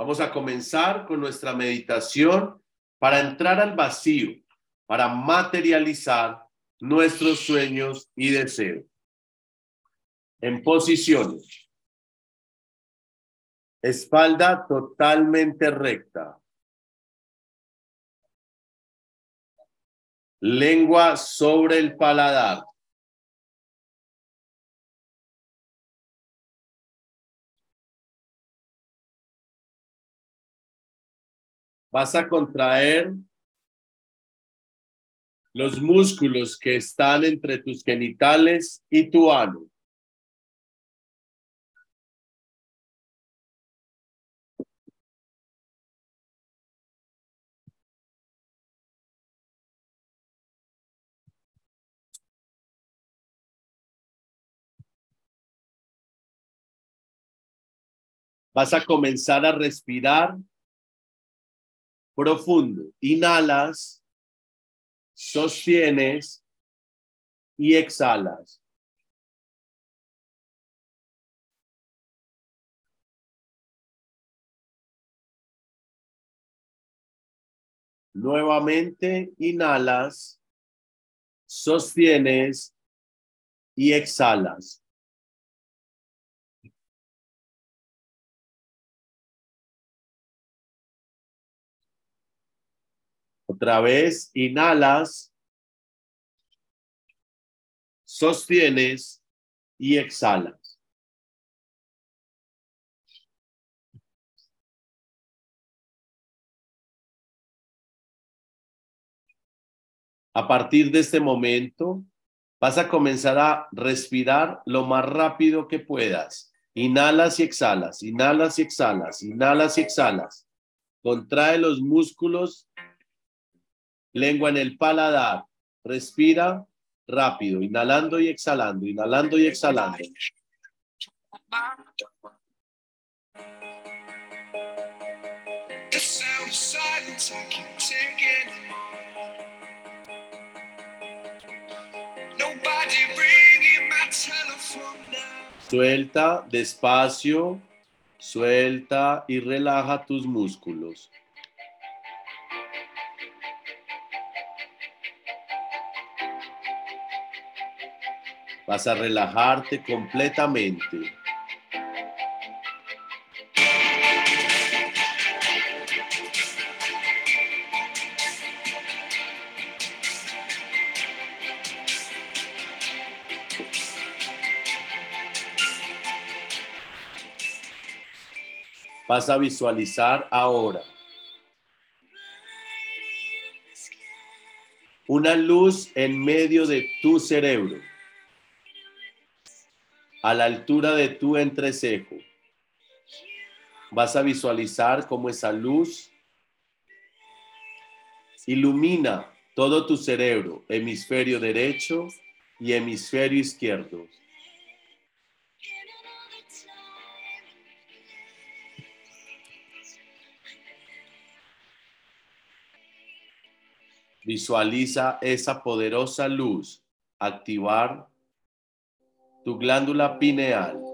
Vamos a comenzar con nuestra meditación para entrar al vacío, para materializar nuestros sueños y deseos. En posiciones. Espalda totalmente recta. Lengua sobre el paladar. Vas a contraer los músculos que están entre tus genitales y tu ano. Vas a comenzar a respirar profundo. Inhalas, sostienes y exhalas. Nuevamente inhalas, sostienes y exhalas. Otra vez, inhalas, sostienes y exhalas. A partir de este momento, vas a comenzar a respirar lo más rápido que puedas. Inhalas y exhalas, inhalas y exhalas, inhalas y exhalas. Contrae los músculos Lengua en el paladar. Respira rápido, inhalando y exhalando, inhalando y exhalando. Suelta despacio, suelta y relaja tus músculos. Vas a relajarte completamente. Vas a visualizar ahora una luz en medio de tu cerebro a la altura de tu entrecejo. Vas a visualizar cómo esa luz ilumina todo tu cerebro, hemisferio derecho y hemisferio izquierdo. Visualiza esa poderosa luz activar tu glándula pineal.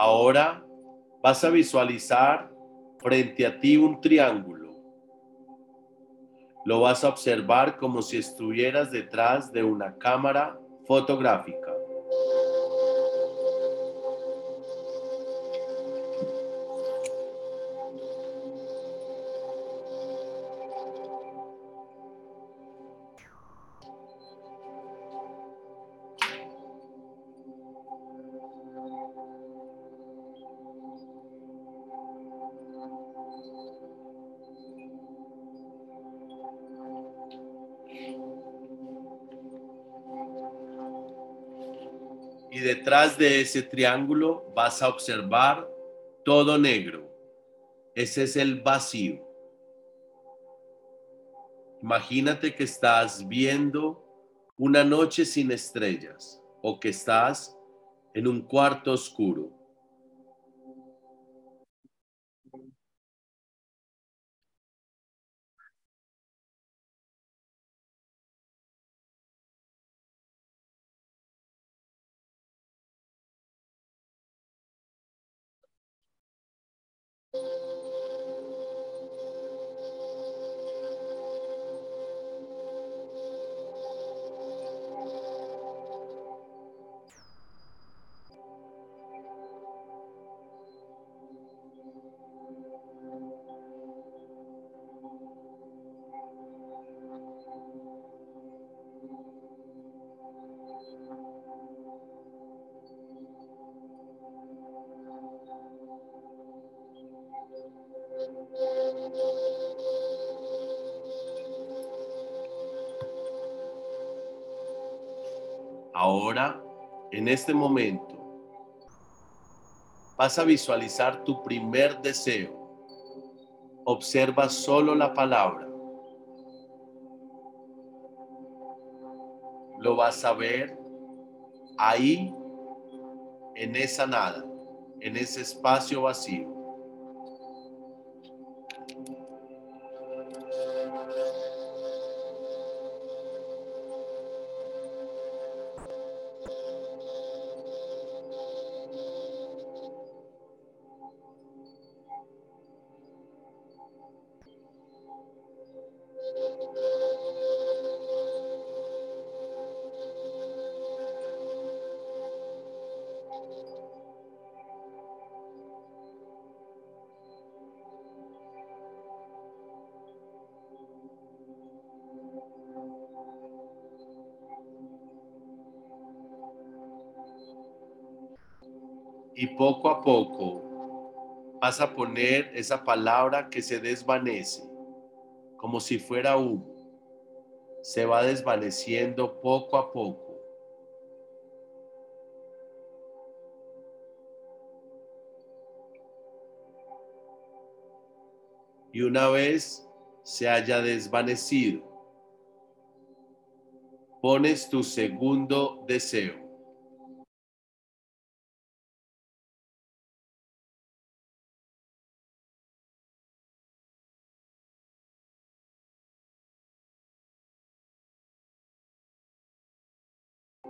Ahora vas a visualizar frente a ti un triángulo. Lo vas a observar como si estuvieras detrás de una cámara fotográfica. Y detrás de ese triángulo vas a observar todo negro. Ese es el vacío. Imagínate que estás viendo una noche sin estrellas o que estás en un cuarto oscuro. Ahora, en este momento, vas a visualizar tu primer deseo. Observa solo la palabra. Lo vas a ver ahí, en esa nada, en ese espacio vacío. Y poco a poco vas a poner esa palabra que se desvanece como si fuera humo. Se va desvaneciendo poco a poco. Y una vez se haya desvanecido, pones tu segundo deseo.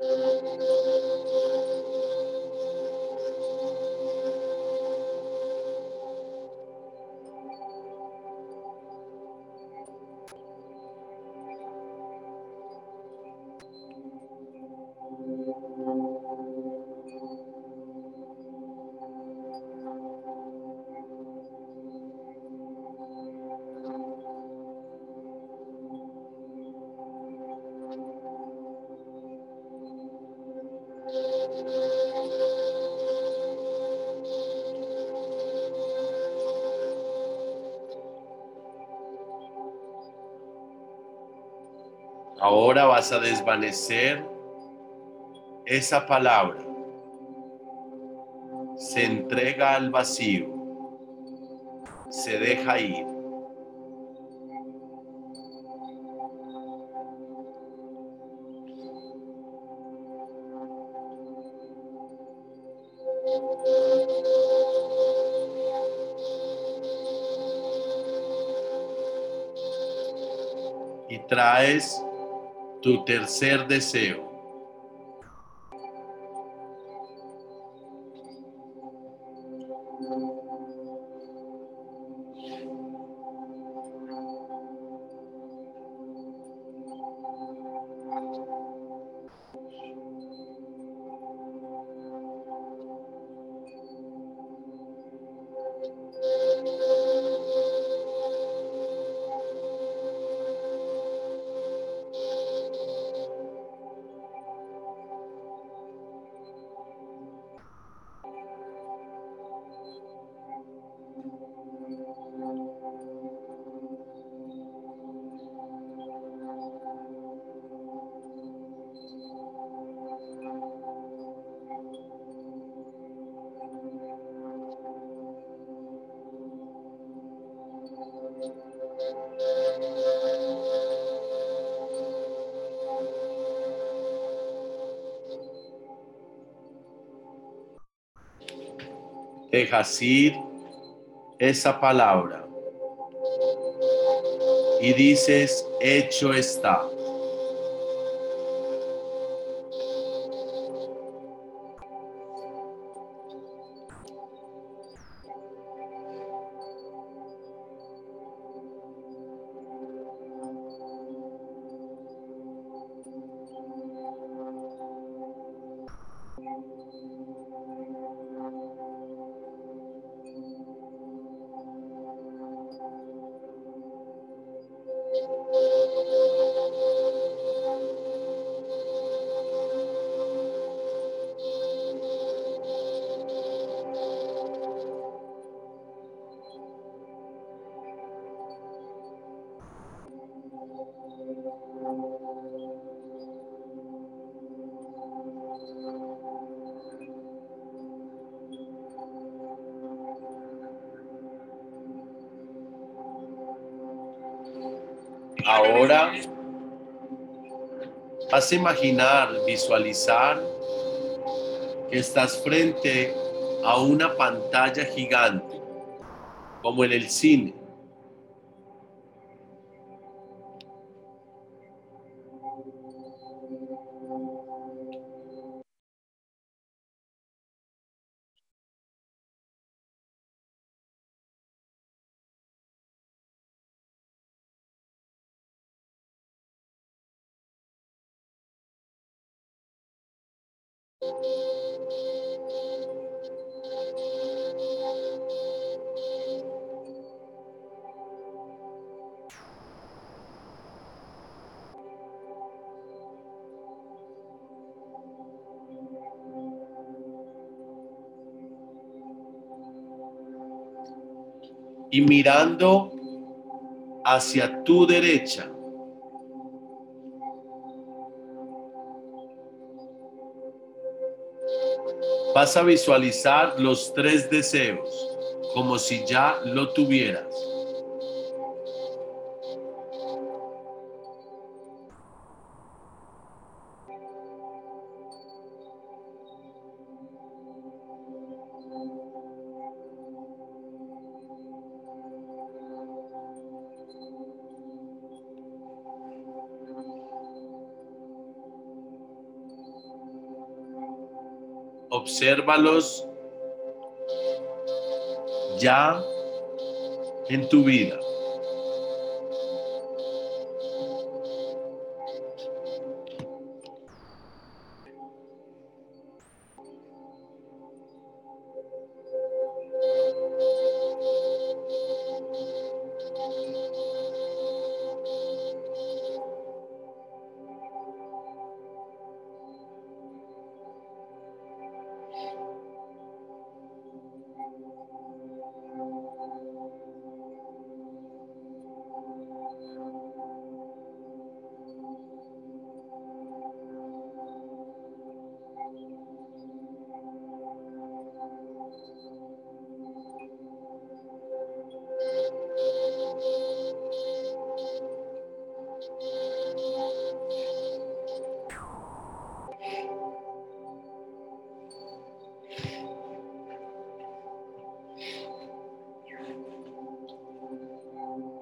Thank you. Ahora vas a desvanecer esa palabra. Se entrega al vacío. Se deja ir. Traes tu tercer deseo. Dejas ir esa palabra y dices, hecho está. Ahora imaginar, visualizar que estás frente a una pantalla gigante, como en el cine. Y mirando hacia tu derecha. Vas a visualizar los tres deseos como si ya lo tuvieras. Obsérvalos ya en tu vida.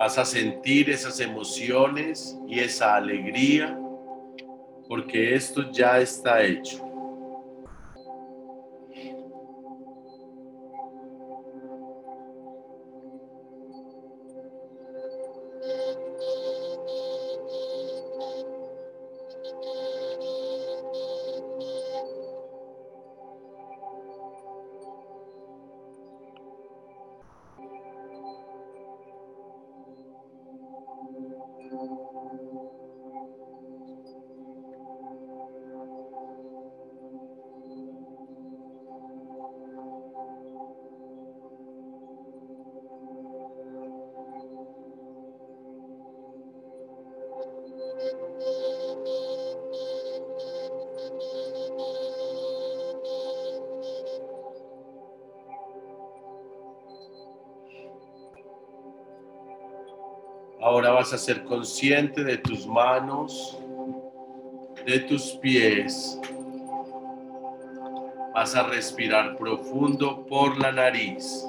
Vas a sentir esas emociones y esa alegría porque esto ya está hecho. Ahora vas a ser consciente de tus manos, de tus pies. Vas a respirar profundo por la nariz.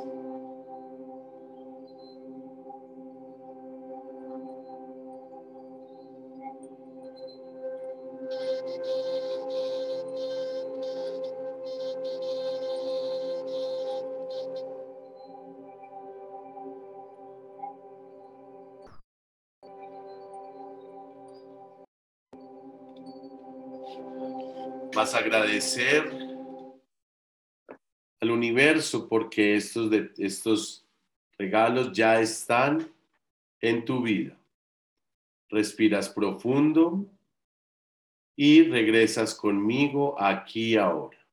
Vas a agradecer al universo porque estos, de, estos regalos ya están en tu vida. Respiras profundo y regresas conmigo aquí ahora.